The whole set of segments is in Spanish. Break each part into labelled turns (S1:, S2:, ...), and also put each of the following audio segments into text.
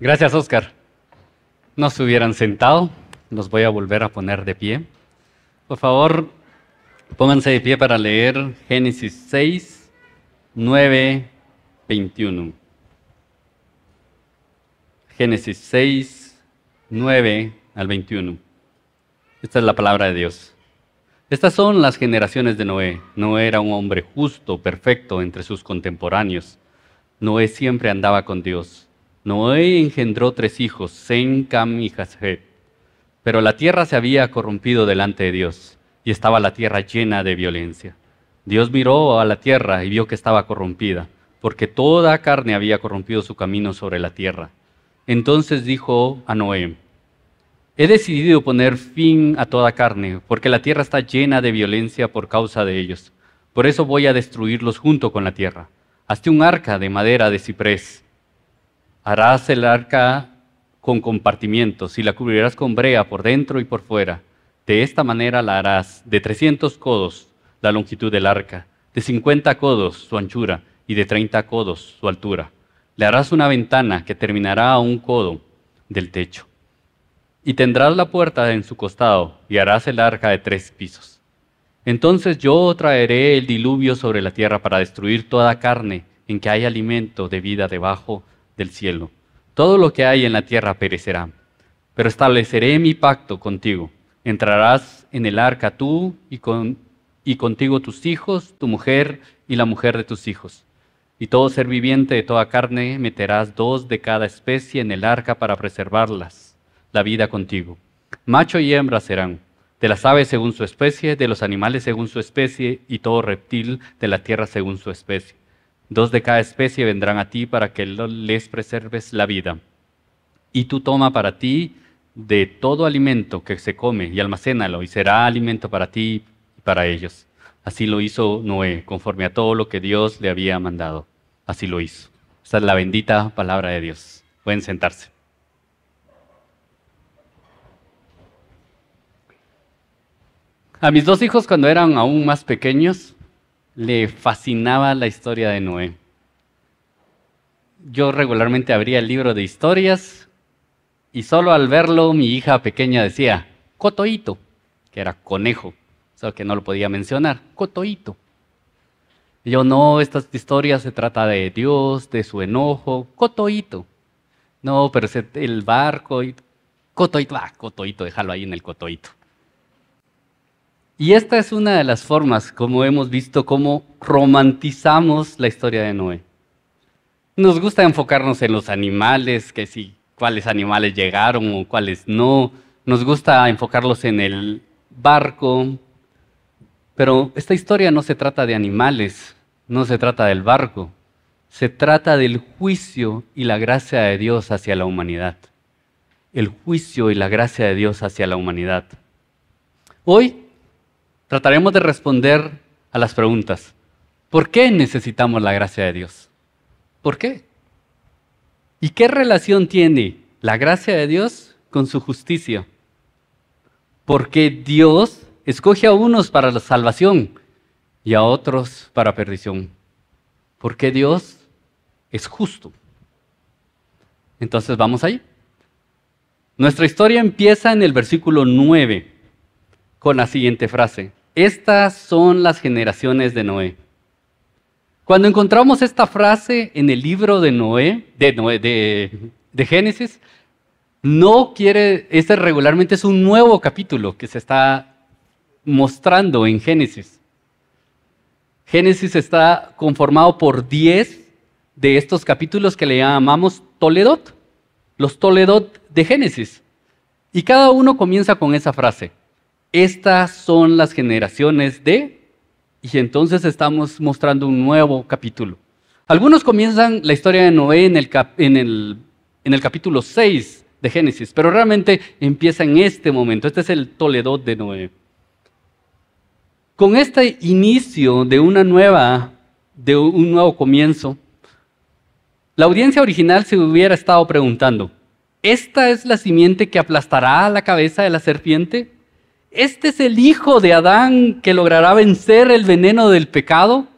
S1: Gracias, Oscar. No se hubieran sentado, los voy a volver a poner de pie. Por favor, pónganse de pie para leer Génesis 6, 9, 21. Génesis 6, 9 al 21. Esta es la palabra de Dios. Estas son las generaciones de Noé. Noé era un hombre justo, perfecto entre sus contemporáneos. Noé siempre andaba con Dios. Noé engendró tres hijos, Sem, Cam y Jafet. Pero la tierra se había corrompido delante de Dios y estaba la tierra llena de violencia. Dios miró a la tierra y vio que estaba corrompida, porque toda carne había corrompido su camino sobre la tierra. Entonces dijo a Noé, He decidido poner fin a toda carne, porque la tierra está llena de violencia por causa de ellos. Por eso voy a destruirlos junto con la tierra. Hazte un arca de madera de ciprés. Harás el arca con compartimientos y la cubrirás con brea por dentro y por fuera. De esta manera la harás de 300 codos la longitud del arca, de 50 codos su anchura y de 30 codos su altura. Le harás una ventana que terminará a un codo del techo y tendrás la puerta en su costado, y harás el arca de tres pisos. Entonces yo traeré el diluvio sobre la tierra para destruir toda carne en que hay alimento de vida debajo del cielo. Todo lo que hay en la tierra perecerá. Pero estableceré mi pacto contigo. Entrarás en el arca tú y, con, y contigo tus hijos, tu mujer y la mujer de tus hijos. Y todo ser viviente de toda carne meterás dos de cada especie en el arca para preservarlas la vida contigo. Macho y hembra serán, de las aves según su especie, de los animales según su especie, y todo reptil de la tierra según su especie. Dos de cada especie vendrán a ti para que les preserves la vida. Y tú toma para ti de todo alimento que se come y almacénalo, y será alimento para ti y para ellos. Así lo hizo Noé, conforme a todo lo que Dios le había mandado. Así lo hizo. Esta es la bendita palabra de Dios. Pueden sentarse. A mis dos hijos cuando eran aún más pequeños, le fascinaba la historia de Noé. Yo regularmente abría el libro de historias y solo al verlo mi hija pequeña decía, cotoito, que era conejo, solo que no lo podía mencionar, cotoito. Yo no, esta historia se trata de Dios, de su enojo, cotoito. No, pero el barco, cotoito, ah, cotoito, déjalo ahí en el cotoito. Y esta es una de las formas como hemos visto cómo romantizamos la historia de Noé. Nos gusta enfocarnos en los animales, que si cuáles animales llegaron o cuáles no. Nos gusta enfocarlos en el barco. Pero esta historia no se trata de animales, no se trata del barco. Se trata del juicio y la gracia de Dios hacia la humanidad. El juicio y la gracia de Dios hacia la humanidad. Hoy trataremos de responder a las preguntas. ¿Por qué necesitamos la gracia de Dios? ¿Por qué? ¿Y qué relación tiene la gracia de Dios con su justicia? Porque Dios escoge a unos para la salvación y a otros para perdición. Porque Dios es justo. Entonces vamos ahí. Nuestra historia empieza en el versículo 9 con la siguiente frase. Estas son las generaciones de Noé. Cuando encontramos esta frase en el libro de Noé, de, Génesis, no quiere, este regularmente es un nuevo capítulo que se está mostrando en Génesis. Génesis está conformado por 10 de estos capítulos que le llamamos Toledot, los Toledot de Génesis. Y cada uno comienza con esa frase. Estas son las generaciones de... Y entonces estamos mostrando un nuevo capítulo. Algunos comienzan la historia de Noé en el, capítulo 6 de Génesis, pero realmente empieza en este momento. Este es el Toledo de Noé. Con este inicio de una nueva, de un nuevo comienzo, la audiencia original se hubiera estado preguntando, ¿esta es la simiente que aplastará la cabeza de la serpiente? ¿Este es el hijo de Adán que logrará vencer el veneno del pecado?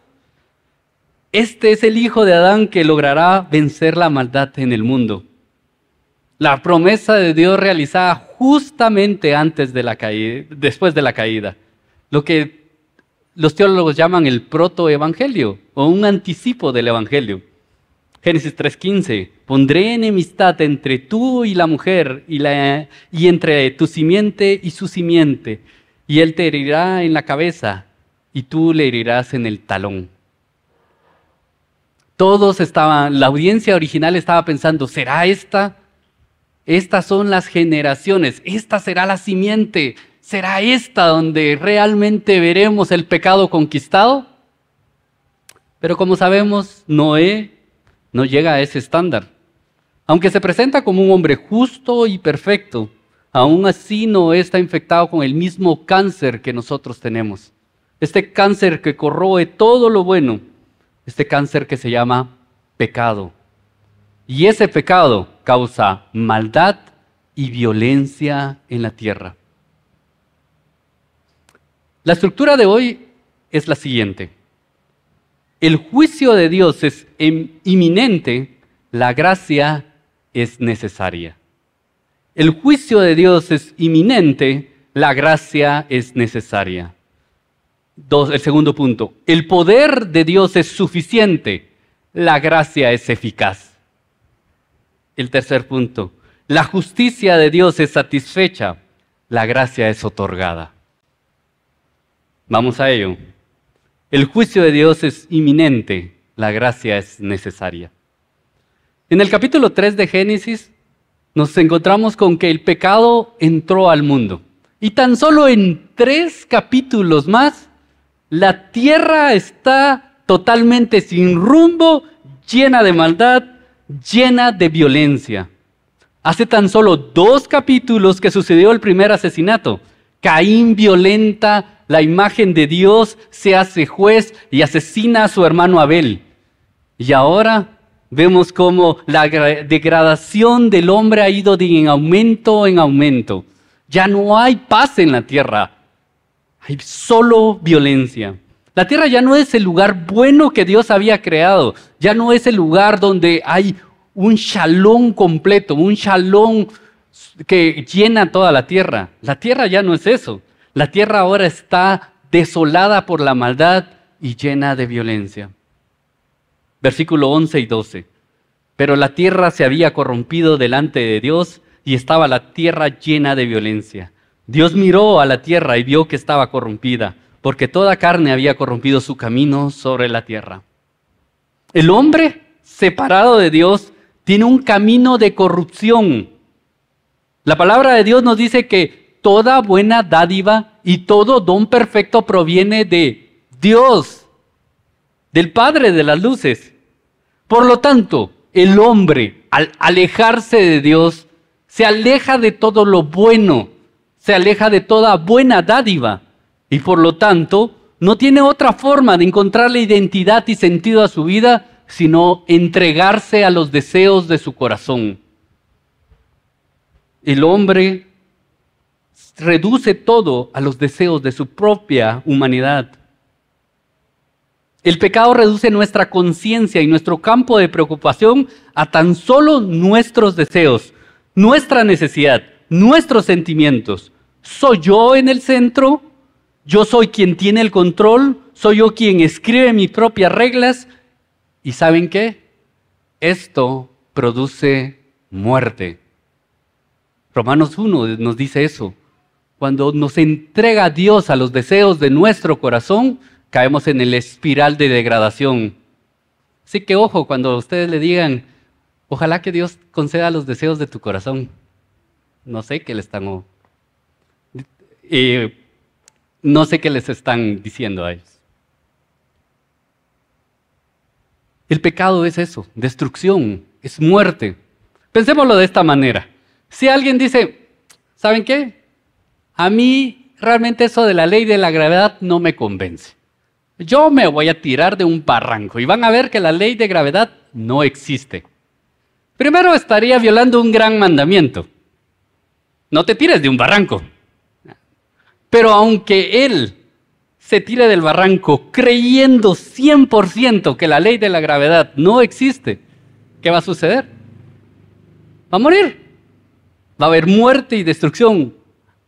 S1: Este es el hijo de Adán que logrará vencer la maldad en el mundo. La promesa de Dios realizada justamente antes de la caída, después de la caída. Lo que los teólogos llaman el protoevangelio o un anticipo del evangelio. Génesis 3:15, pondré enemistad entre tú y la mujer y, la, y entre tu simiente y su simiente, y él te herirá en la cabeza y tú le herirás en el talón. Todos estaban, la audiencia original estaba pensando, ¿será esta? Estas son las generaciones, esta será la simiente, ¿será esta donde realmente veremos el pecado conquistado? Pero como sabemos, Noé no llega a ese estándar. Aunque se presenta como un hombre justo y perfecto, aún así no está infectado con el mismo cáncer que nosotros tenemos. Este cáncer que corroe todo lo bueno, este cáncer que se llama pecado. Y ese pecado causa maldad y violencia en la tierra. La estructura de hoy es la siguiente el juicio de Dios es inminente, la gracia es necesaria. El juicio de Dios es inminente, la gracia es necesaria. El segundo punto, el poder de Dios es suficiente, la gracia es eficaz. El tercer punto, la justicia de Dios es satisfecha, la gracia es otorgada. Vamos a ello. El juicio de Dios es inminente, la gracia es necesaria. En el capítulo 3 de Génesis nos encontramos con que el pecado entró al mundo. Y tan solo en tres capítulos más, la tierra está totalmente sin rumbo, llena de maldad, llena de violencia. Hace tan solo dos capítulos que sucedió el primer asesinato. Caín violenta la imagen de Dios se hace juez y asesina a su hermano Abel. Y ahora vemos cómo la degradación del hombre ha ido de en aumento en aumento. Ya no hay paz en la tierra, hay solo violencia. La tierra ya no es el lugar bueno que Dios había creado, ya no es el lugar donde hay un shalom completo, un shalom que llena toda la tierra. La tierra ya no es eso. La tierra ahora está desolada por la maldad y llena de violencia. Versículo 11 y 12. Pero la tierra se había corrompido delante de Dios y estaba la tierra llena de violencia. Dios miró a la tierra y vio que estaba corrompida, porque toda carne había corrompido su camino sobre la tierra. El hombre separado de Dios tiene un camino de corrupción. La palabra de Dios nos dice que toda buena dádiva y todo don perfecto proviene de Dios, del Padre de las Luces. Por lo tanto, el hombre, al alejarse de Dios, se aleja de todo lo bueno, se aleja de toda buena dádiva y por lo tanto no tiene otra forma de encontrarle identidad y sentido a su vida sino entregarse a los deseos de su corazón. El hombre reduce todo a los deseos de su propia humanidad. El pecado reduce nuestra conciencia y nuestro campo de preocupación a tan solo nuestros deseos, nuestra necesidad, nuestros sentimientos. ¿Soy yo en el centro? ¿Yo soy quien tiene el control? ¿Soy yo quien escribe mis propias reglas? ¿Y saben qué? Esto produce muerte. Romanos 1 nos dice eso. Cuando nos entrega Dios a los deseos de nuestro corazón, caemos en el espiral de degradación. Así que ojo cuando ustedes le digan, ojalá que Dios conceda los deseos de tu corazón. No sé qué le están... Eh, no sé qué les están diciendo a ellos. El pecado es eso, destrucción, es muerte. Pensémoslo de esta manera. Si alguien dice, ¿saben qué? A mí realmente eso de la ley de la gravedad no me convence. Yo me voy a tirar de un barranco y van a ver que la ley de gravedad no existe. Primero estaría violando un gran mandamiento. No te tires de un barranco. Pero aunque él se tire del barranco creyendo 100% que la ley de la gravedad no existe, ¿qué va a suceder? Va a morir. va a haber muerte y destrucción.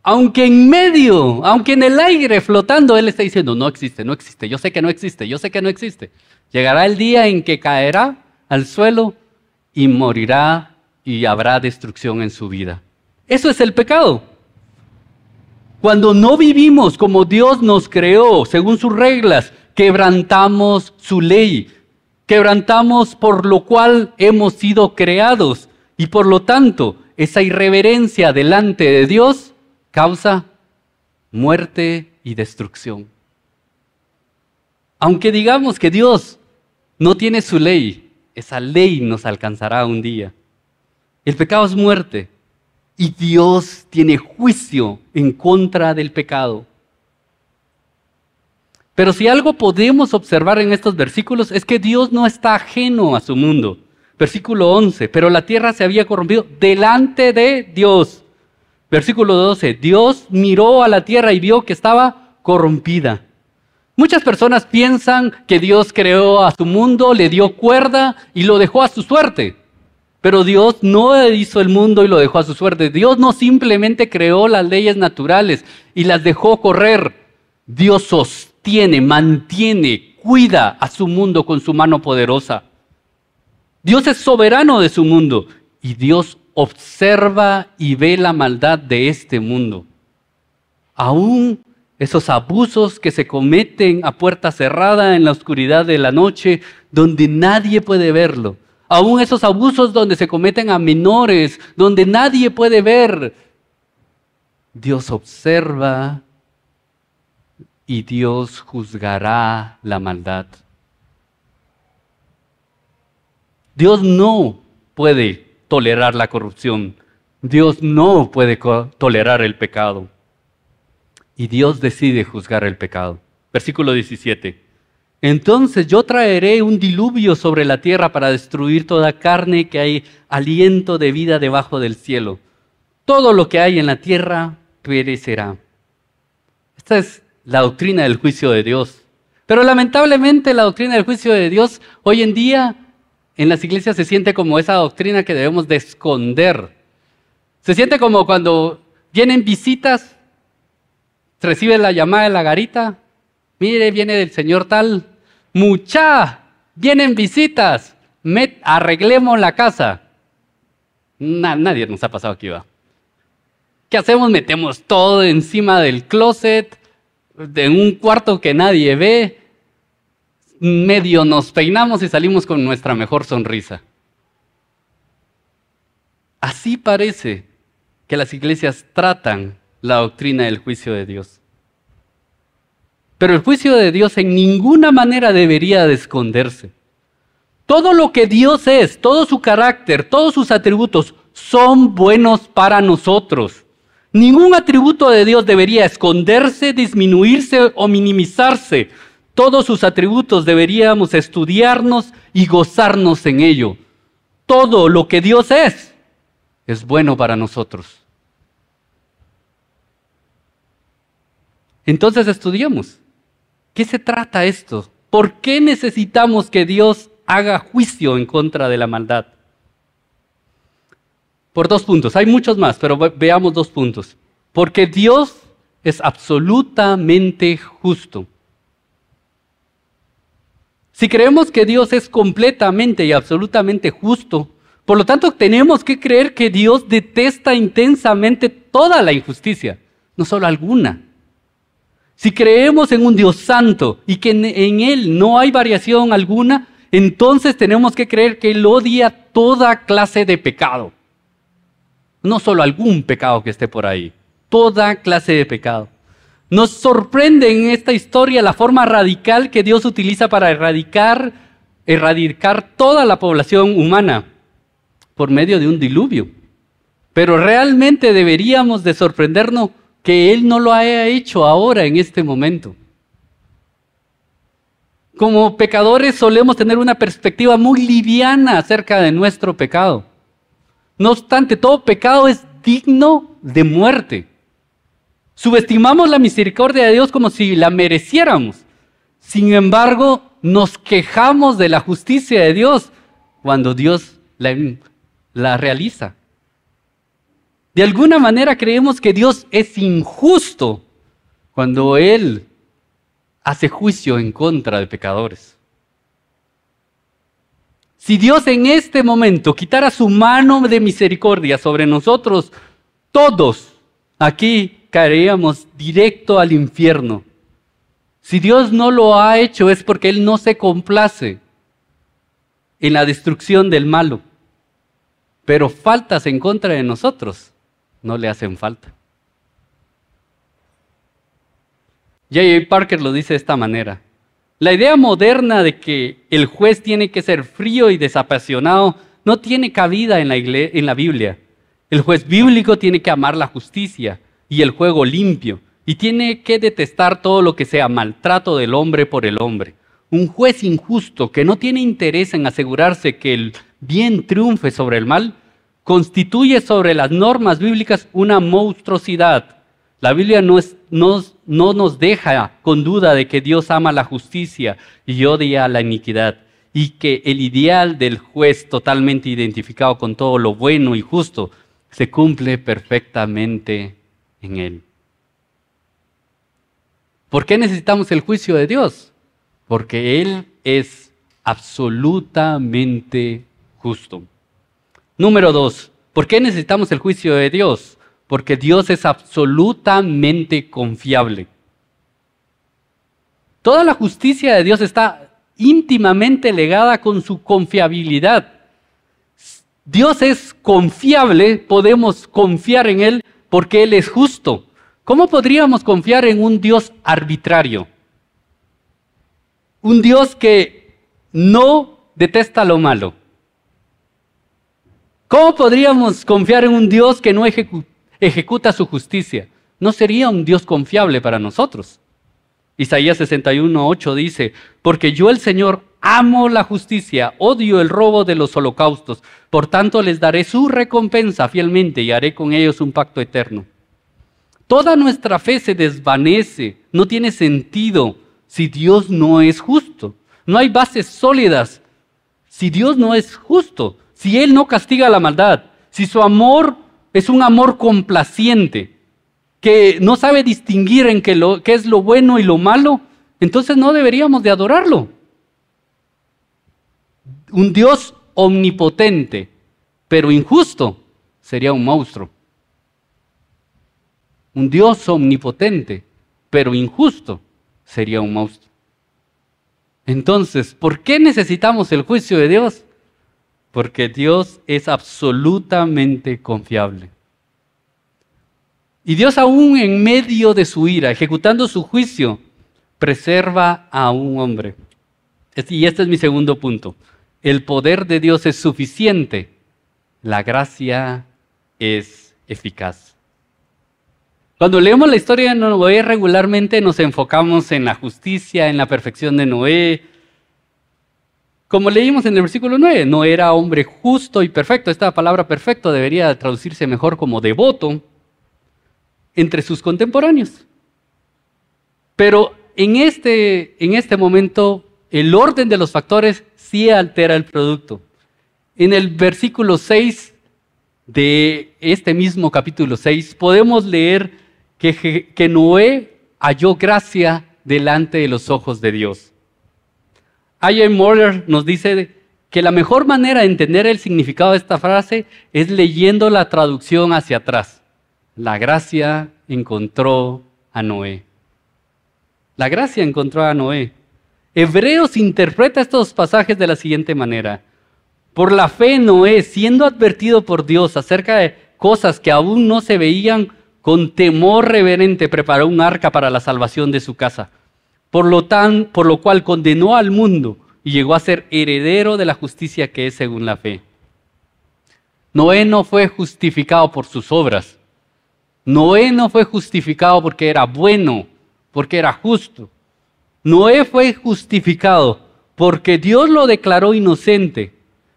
S1: Aunque en medio, aunque en el aire flotando, Él está diciendo, no existe, no existe, yo sé que no existe, yo sé que no existe. Llegará el día en que caerá al suelo y morirá y habrá destrucción en su vida. Eso es el pecado. Cuando no vivimos como Dios nos creó, según sus reglas, quebrantamos su ley, quebrantamos por lo cual hemos sido creados y por lo tanto esa irreverencia delante de Dios causa muerte y destrucción. Aunque digamos que Dios no tiene su ley, esa ley nos alcanzará un día. El pecado es muerte y Dios tiene juicio en contra del pecado. Pero si algo podemos observar en estos versículos es que Dios no está ajeno a su mundo. Versículo 11, pero la tierra se había corrompido delante de Dios. Versículo 12, Dios miró a la tierra y vio que estaba corrompida. Muchas personas piensan que Dios creó a su mundo, le dio cuerda y lo dejó a su suerte. Pero Dios no hizo el mundo y lo dejó a su suerte. Dios no simplemente creó las leyes naturales y las dejó correr. Dios sostiene, mantiene, cuida a su mundo con su mano poderosa. Dios es soberano de su mundo y Dios observa y ve la maldad de este mundo. Aún esos abusos que se cometen a puerta cerrada en la oscuridad de la noche, donde nadie puede verlo. Aún esos abusos donde se cometen a menores, donde nadie puede ver. Dios observa y Dios juzgará la maldad. Dios no puede tolerar la corrupción. Dios no puede tolerar el pecado. Y Dios decide juzgar el pecado. Versículo 17. Entonces yo traeré un diluvio sobre la tierra para destruir toda carne que hay aliento de vida debajo del cielo. Todo lo que hay en la tierra perecerá. Esta es la doctrina del juicio de Dios. Pero lamentablemente la doctrina del juicio de Dios hoy en día en las iglesias se siente como esa doctrina que debemos de esconder. Se siente como cuando vienen visitas, recibe la llamada de la garita, mire, viene del señor tal, mucha, vienen visitas, arreglemos la casa. nadie nos ha pasado aquí, va. ¿Qué hacemos? Metemos todo encima del closet, en un cuarto que nadie ve, medio nos peinamos y salimos con nuestra mejor sonrisa. Así parece que las iglesias tratan la doctrina del juicio de Dios. Pero el juicio de Dios en ninguna manera debería de esconderse. Todo lo que Dios es, todo su carácter, todos sus atributos son buenos para nosotros. Ningún atributo de Dios debería esconderse, disminuirse o minimizarse todos sus atributos deberíamos estudiarnos y gozarnos en ello. Todo lo que Dios es es bueno para nosotros. Entonces estudiemos. ¿Qué se trata esto? ¿Por qué necesitamos que Dios haga juicio en contra de la maldad? Por dos puntos. Hay muchos más, pero veamos dos puntos. Porque Dios es absolutamente justo. Si creemos que Dios es completamente y absolutamente justo, por lo tanto tenemos que creer que Dios detesta intensamente toda la injusticia, no solo alguna. Si creemos en un Dios santo y que en, Él no hay variación alguna, entonces tenemos que creer que Él odia toda clase de pecado. No solo algún pecado que esté por ahí, toda clase de pecado. Nos sorprende en esta historia la forma radical que Dios utiliza para erradicar, erradicar toda la población humana por medio de un diluvio. Pero realmente deberíamos de sorprendernos que Él no lo haya hecho ahora, en este momento. Como pecadores solemos tener una perspectiva muy liviana acerca de nuestro pecado. No obstante, todo pecado es digno de muerte. Subestimamos la misericordia de Dios como si la mereciéramos. Sin embargo, nos quejamos de la justicia de Dios cuando Dios la, realiza. De alguna manera creemos que Dios es injusto cuando Él hace juicio en contra de pecadores. Si Dios en este momento quitara su mano de misericordia sobre nosotros, todos aquí caeríamos directo al infierno. Si Dios no lo ha hecho es porque Él no se complace en la destrucción del malo. Pero faltas en contra de nosotros no le hacen falta. J.A. Parker lo dice de esta manera. La idea moderna de que el juez tiene que ser frío y desapasionado no tiene cabida en la, en la Biblia. El juez bíblico tiene que amar la justicia y el juego limpio y tiene que detestar todo lo que sea maltrato del hombre por el hombre. Un juez injusto que no tiene interés en asegurarse que el bien triunfe sobre el mal constituye sobre las normas bíblicas una monstruosidad. La Biblia no, no nos deja con duda de que Dios ama la justicia y odia la iniquidad y que el ideal del juez totalmente identificado con todo lo bueno y justo se cumple perfectamente en él. ¿Por qué necesitamos el juicio de Dios? Porque Él es absolutamente justo. Número dos, ¿por qué necesitamos el juicio de Dios? Porque Dios es absolutamente confiable. Toda la justicia de Dios está íntimamente legada con su confiabilidad. Dios es confiable, podemos confiar en Él porque Él es justo. ¿Cómo podríamos confiar en un Dios arbitrario? Un Dios que no detesta lo malo. ¿Cómo podríamos confiar en un Dios que no ejecuta su justicia? No sería un Dios confiable para nosotros. Isaías 61.8 dice, porque yo el Señor amo la justicia, odio el robo de los holocaustos, por tanto les daré su recompensa fielmente y haré con ellos un pacto eterno. Toda nuestra fe se desvanece, no tiene sentido si Dios no es justo. No hay bases sólidas si Dios no es justo si Él no castiga la maldad, si su amor es un amor complaciente, que no sabe distinguir en qué, es lo bueno y lo malo, entonces no deberíamos de adorarlo. Un Dios omnipotente, pero injusto, sería un monstruo. Un Dios omnipotente, pero injusto, sería un monstruo. Entonces, ¿por qué necesitamos el juicio de Dios? porque Dios es absolutamente confiable. Y Dios aún en medio de su ira, ejecutando su juicio, preserva a un hombre. Y este es mi segundo punto. El poder de Dios es suficiente, la gracia es eficaz. Cuando leemos la historia de Noé regularmente nos enfocamos en la justicia, en la perfección de Noé, como leímos en el versículo 9, no era hombre justo y perfecto. Esta palabra perfecto debería traducirse mejor como devoto entre sus contemporáneos. Pero en este, en este momento el orden de los factores sí altera el producto. En el versículo 6 de este mismo capítulo 6 podemos leer que, que Noé halló gracia delante de los ojos de Dios. I.A. Moller nos dice que la mejor manera de entender el significado de esta frase es leyendo la traducción hacia atrás. La gracia encontró a Noé. La gracia encontró a Noé. Hebreos interpreta estos pasajes de la siguiente manera. Por la fe Noé, siendo advertido por Dios acerca de cosas que aún no se veían, con temor reverente preparó un arca para la salvación de su casa por lo, tan, por lo cual condenó al mundo y llegó a ser heredero de la justicia que es según la fe. Noé no fue justificado por sus obras. Noé no fue justificado porque era bueno, porque era justo. Noé fue justificado porque Dios lo declaró inocente,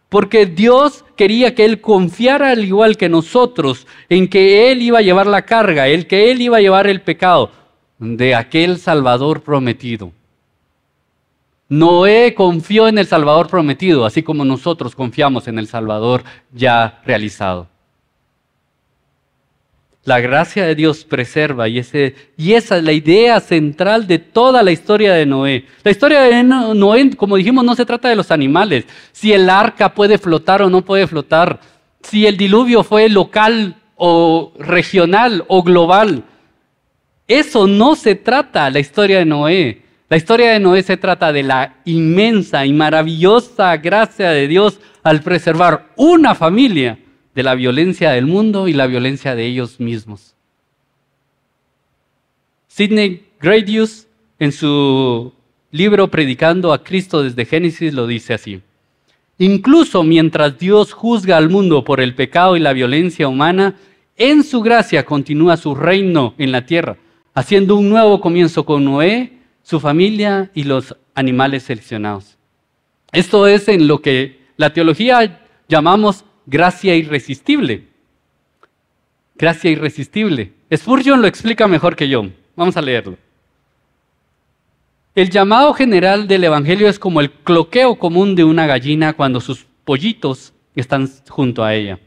S1: porque Dios quería que él confiara al igual que nosotros en que él iba a llevar la carga, el que él iba a llevar el pecado de aquel Salvador prometido. Noé confió en el Salvador prometido, así como nosotros confiamos en el Salvador ya realizado. La gracia de Dios preserva y, esa es la idea central de toda la historia de Noé. La historia de Noé, como dijimos, no se trata de los animales, si el arca puede flotar o no puede flotar, si el diluvio fue local o regional o global. Eso no se trata la historia de Noé. La historia de Noé se trata de la inmensa y maravillosa gracia de Dios al preservar una familia de la violencia del mundo y la violencia de ellos mismos. Sidney Gradius, en su libro Predicando a Cristo desde Génesis, lo dice así. Incluso mientras Dios juzga al mundo por el pecado y la violencia humana, en su gracia continúa su reino en la tierra, haciendo un nuevo comienzo con Noé, su familia y los animales seleccionados. Esto es en lo que la teología llamamos gracia irresistible. Gracia irresistible. Spurgeon lo explica mejor que yo. Vamos a leerlo. El llamado general del Evangelio es como el cloqueo común de una gallina cuando sus pollitos están junto a ella.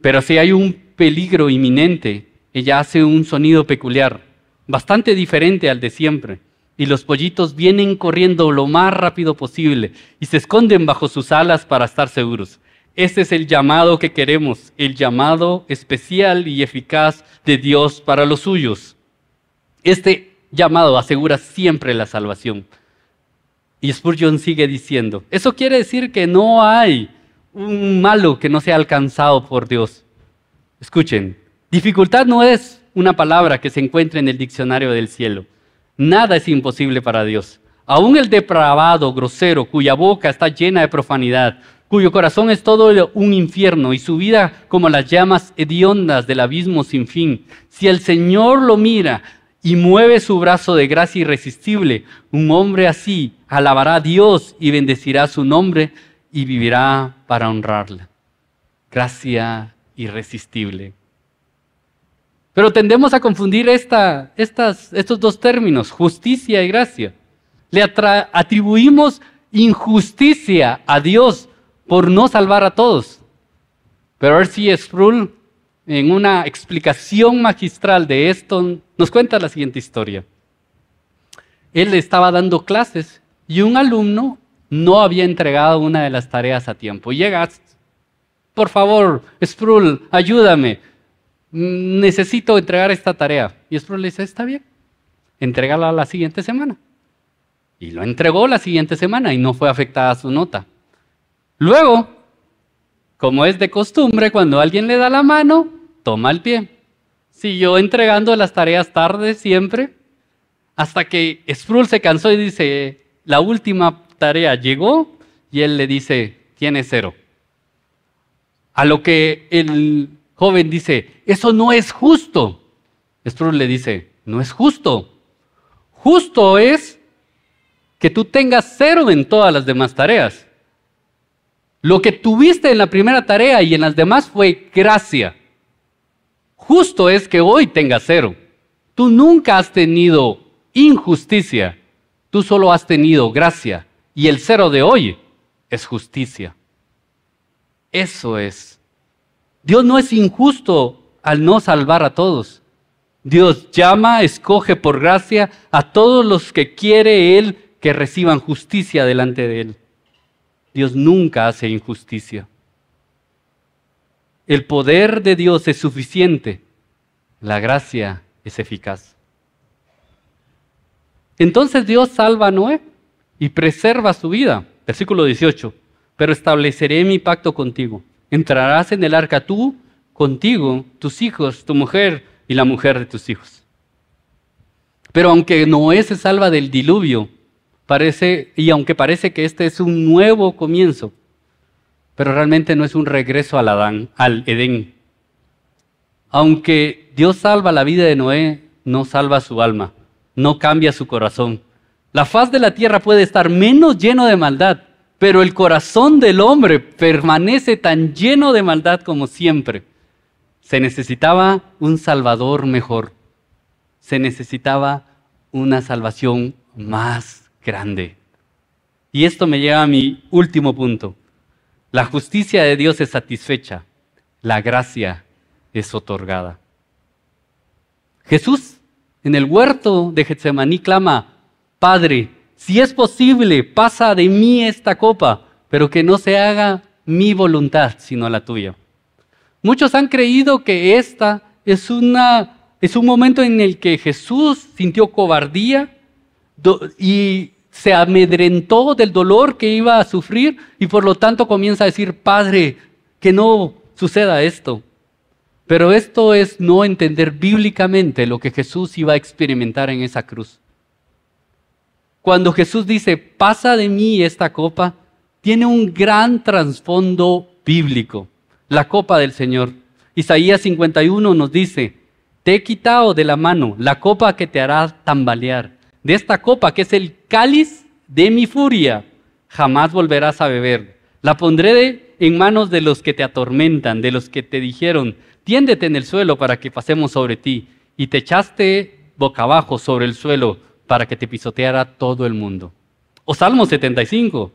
S1: Pero si hay un peligro inminente, ella hace un sonido peculiar, bastante diferente al de siempre, y los pollitos vienen corriendo lo más rápido posible y se esconden bajo sus alas para estar seguros. Este es el llamado que queremos, el llamado especial y eficaz de Dios para los suyos. Este llamado asegura siempre la salvación. Y Spurgeon sigue diciendo, eso quiere decir que no hay un malo que no sea alcanzado por Dios. Escuchen, dificultad no es una palabra que se encuentre en el diccionario del cielo. Nada es imposible para Dios. Aún el depravado, grosero, cuya boca está llena de profanidad, cuyo corazón es todo un infierno y su vida como las llamas hediondas del abismo sin fin. Si el Señor lo mira y mueve su brazo de gracia irresistible, un hombre así alabará a Dios y bendecirá su nombre y vivirá para honrarla. Gracia irresistible. Pero tendemos a confundir estos dos términos, justicia y gracia. Le atribuimos injusticia a Dios por no salvar a todos. Pero R.C. Sproul, en una explicación magistral de esto, nos cuenta la siguiente historia. Él estaba dando clases y un alumno no había entregado una de las tareas a tiempo. Y llega, por favor, Sproul, ayúdame. Necesito entregar esta tarea. Y Sproul le dice, está bien, entrégala la siguiente semana. Y lo entregó la siguiente semana y no fue afectada su nota. Luego, como es de costumbre, cuando alguien le da la mano, toma el pie. Siguió entregando las tareas tarde siempre, hasta que Sproul se cansó y dice, la última tarea llegó y él le dice, tiene cero. A lo que el joven dice, eso no es justo. Sproul le dice, no es justo. Justo es que tú tengas cero en todas las demás tareas. Lo que tuviste en la primera tarea y en las demás fue gracia. Justo es que hoy tengas cero. Tú nunca has tenido injusticia, tú solo has tenido gracia. Y el cero de hoy es justicia. Eso es. Dios no es injusto al no salvar a todos. Dios llama, escoge por gracia a todos los que quiere Él que reciban justicia delante de Él. Dios nunca hace injusticia. El poder de Dios es suficiente, la gracia es eficaz. Entonces Dios salva a Noé y preserva su vida. Versículo 18. Pero estableceré mi pacto contigo. Entrarás en el arca tú, contigo, tus hijos, tu mujer y la mujer de tus hijos. Pero aunque Noé se salva del diluvio, Parece, y aunque parece que este es un nuevo comienzo, pero realmente no es un regreso al, Adán, al Edén. Aunque Dios salva la vida de Noé, no salva su alma, no cambia su corazón. La faz de la tierra puede estar menos lleno de maldad, pero el corazón del hombre permanece tan lleno de maldad como siempre. Se necesitaba un salvador mejor. Se necesitaba una salvación más grande. Y esto me lleva a mi último punto. La justicia de Dios es satisfecha, la gracia es otorgada. Jesús en el huerto de Getsemaní clama, Padre, si es posible, pasa de mí esta copa, pero que no se haga mi voluntad, sino la tuya. Muchos han creído que esta es, una, es un momento en el que Jesús sintió cobardía y se amedrentó del dolor que iba a sufrir y por lo tanto comienza a decir, Padre, que no suceda esto. Pero esto es no entender bíblicamente lo que Jesús iba a experimentar en esa cruz. Cuando Jesús dice, pasa de mí esta copa, tiene un gran trasfondo bíblico, la copa del Señor. Isaías 51 nos dice, te he quitado de la mano la copa que te hará tambalear. De esta copa que es el cáliz de mi furia, jamás volverás a beber. La pondré en manos de los que te atormentan, de los que te dijeron, tiéndete en el suelo para que pasemos sobre ti, y te echaste boca abajo sobre el suelo para que te pisoteara todo el mundo. O Salmo 75,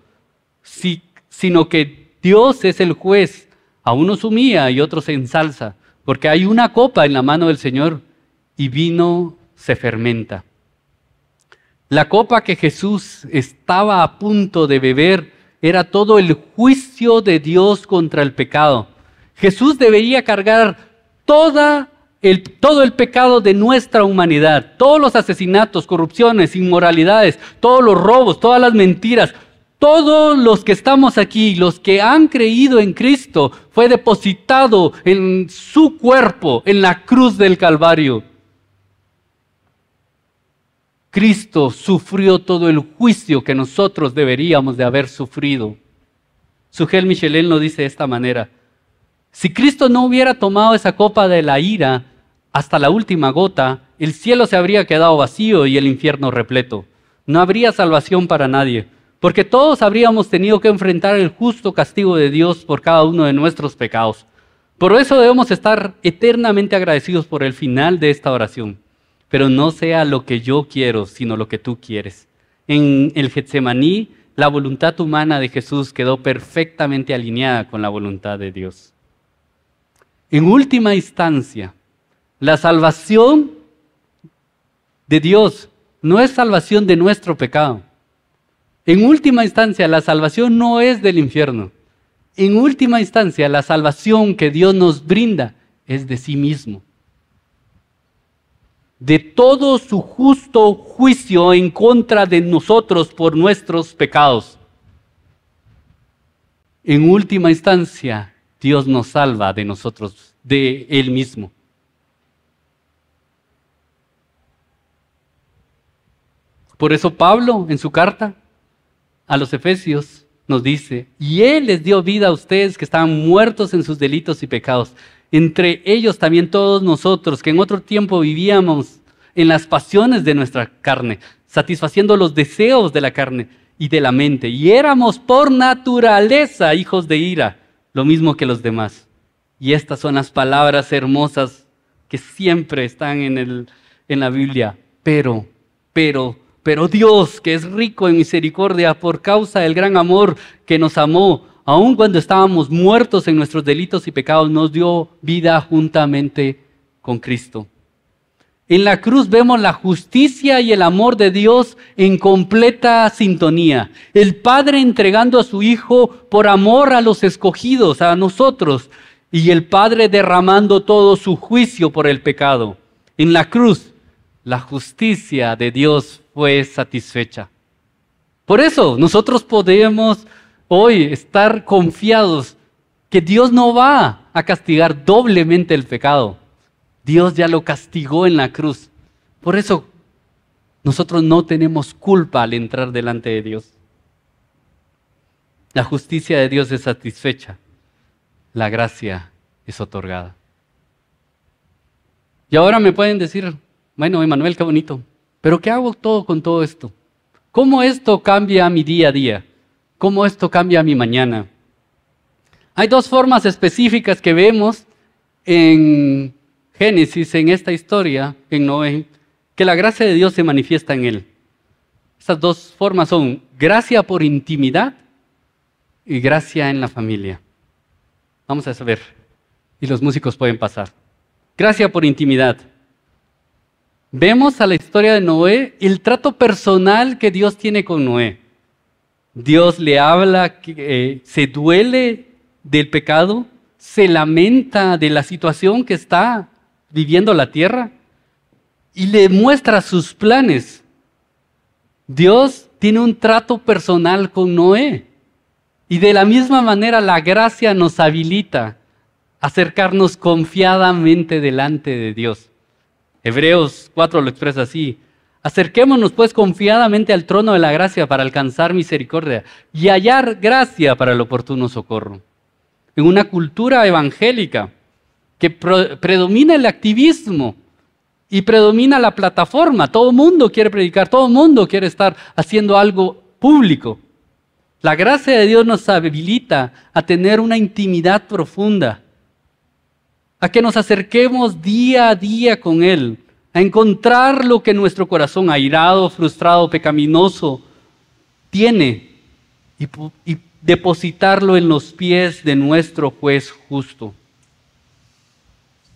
S1: si, sino que Dios es el juez, a unos humilla y otros ensalza, porque hay una copa en la mano del Señor y vino se fermenta. La copa que Jesús estaba a punto de beber era todo el juicio de Dios contra el pecado. Jesús debería cargar toda el, todo el pecado de nuestra humanidad, todos los asesinatos, corrupciones, inmoralidades, todos los robos, todas las mentiras, todos los que estamos aquí, los que han creído en Cristo, fue depositado en su cuerpo, en la cruz del Calvario. Cristo sufrió todo el juicio que nosotros deberíamos de haber sufrido. Sugel Michelin lo dice de esta manera. Si Cristo no hubiera tomado esa copa de la ira hasta la última gota, el cielo se habría quedado vacío y el infierno repleto. No habría salvación para nadie, porque todos habríamos tenido que enfrentar el justo castigo de Dios por cada uno de nuestros pecados. Por eso debemos estar eternamente agradecidos por el final de esta oración. Pero no sea lo que yo quiero, sino lo que tú quieres. En el Getsemaní, la voluntad humana de Jesús quedó perfectamente alineada con la voluntad de Dios. En última instancia, la salvación de Dios no es salvación de nuestro pecado. En última instancia, la salvación no es del infierno. En última instancia, la salvación que Dios nos brinda es de sí mismo. De todo su justo juicio en contra de nosotros por nuestros pecados. En última instancia, Dios nos salva de nosotros, de Él mismo. Por eso Pablo en su carta a los Efesios nos dice, y Él les dio vida a ustedes que estaban muertos en sus delitos y pecados. Entre ellos también todos nosotros que en otro tiempo vivíamos en las pasiones de nuestra carne, satisfaciendo los deseos de la carne y de la mente. Y éramos por naturaleza hijos de ira lo mismo que los demás. Y estas son las palabras hermosas que siempre están en, el, en la Biblia. Pero, pero, pero Dios, que es rico en misericordia por causa del gran amor que nos amó, aun cuando estábamos muertos en nuestros delitos y pecados, nos dio vida juntamente con Cristo. En la cruz vemos la justicia y el amor de Dios en completa sintonía. El Padre entregando a su Hijo por amor a los escogidos, a nosotros, y el Padre derramando todo su juicio por el pecado. En la cruz, la justicia de Dios fue satisfecha. Por eso nosotros podemos hoy estar confiados que Dios no va a castigar doblemente el pecado Dios ya lo castigó en la cruz. Por eso nosotros no tenemos culpa al entrar delante de Dios. La justicia de Dios es satisfecha. La gracia es otorgada. Y ahora me pueden decir, bueno, Emanuel, qué bonito, pero ¿qué hago todo con todo esto? ¿Cómo esto cambia mi día a día? ¿Cómo esto cambia mi mañana? Hay dos formas específicas que vemos en Génesis, en esta historia, en Noé, que la gracia de Dios se manifiesta en él. Estas dos formas son gracia por intimidad y gracia en la familia. Vamos a saber. Y los músicos pueden pasar. Gracia por intimidad. Vemos a la historia de Noé el trato personal que Dios tiene con Noé. Dios le habla, eh, se duele del pecado, se lamenta de la situación que está viviendo la tierra y le muestra sus planes. Dios tiene un trato personal con Noé. Y de la misma manera la gracia nos habilita acercarnos confiadamente delante de Dios. Hebreos 4 lo expresa así. Acerquémonos pues confiadamente al trono de la gracia para alcanzar misericordia y hallar gracia para el oportuno socorro. En una cultura evangélica que predomina el activismo y predomina la plataforma, todo mundo quiere predicar, todo mundo quiere estar haciendo algo público. La gracia de Dios nos habilita a tener una intimidad profunda, a que nos acerquemos día a día con Él, a encontrar lo que nuestro corazón airado, frustrado, pecaminoso tiene y, y depositarlo en los pies de nuestro juez justo.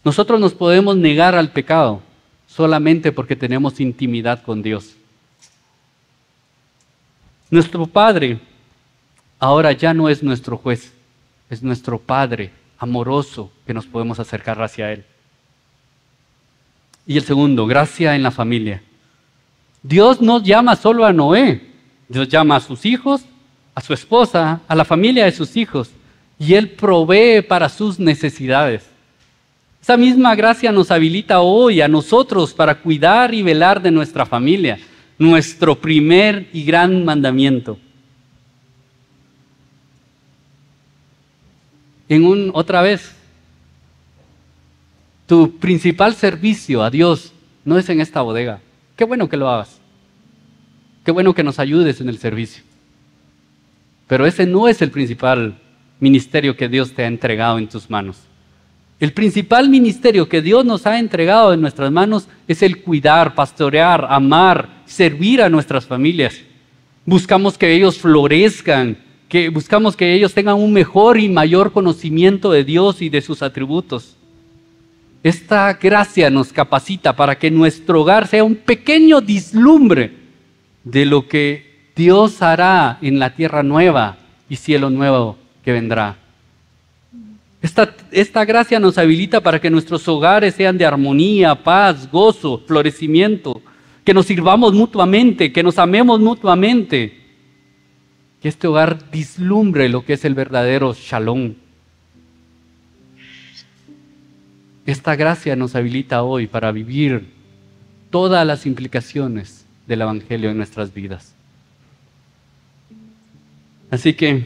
S1: Nosotros nos podemos negar al pecado solamente porque tenemos intimidad con Dios. Nuestro Padre ahora ya no es nuestro juez, es nuestro Padre amoroso que nos podemos acercar hacia Él. Y el segundo, gracia en la familia. Dios no llama solo a Noé, Dios llama a sus hijos, a su esposa, a la familia de sus hijos, y Él provee para sus necesidades. Esa misma gracia nos habilita hoy a nosotros para cuidar y velar de nuestra familia, nuestro primer y gran mandamiento. En un, otra vez, tu principal servicio a Dios no es en esta bodega. Qué bueno que lo hagas. Qué bueno que nos ayudes en el servicio. Pero ese no es el principal ministerio que Dios te ha entregado en tus manos. El principal ministerio que Dios nos ha entregado en nuestras manos es el cuidar, pastorear, amar, servir a nuestras familias. Buscamos que ellos florezcan, que buscamos que ellos tengan un mejor y mayor conocimiento de Dios y de sus atributos. Esta gracia nos capacita para que nuestro hogar sea un pequeño dislumbre de lo que Dios hará en la tierra nueva y cielo nuevo que vendrá. Esta, esta, gracia nos habilita para que nuestros hogares sean de armonía, paz, gozo, florecimiento, que nos sirvamos mutuamente, que nos amemos mutuamente, que este hogar dislumbre lo que es el verdadero shalom, Esta gracia nos habilita hoy para vivir todas las implicaciones del Evangelio en nuestras vidas. Así que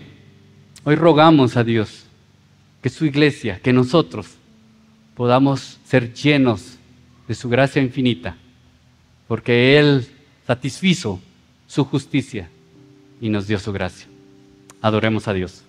S1: hoy rogamos a Dios que su iglesia, que nosotros podamos ser llenos de su gracia infinita, porque Él satisfizo su justicia y nos dio su gracia. Adoremos a Dios.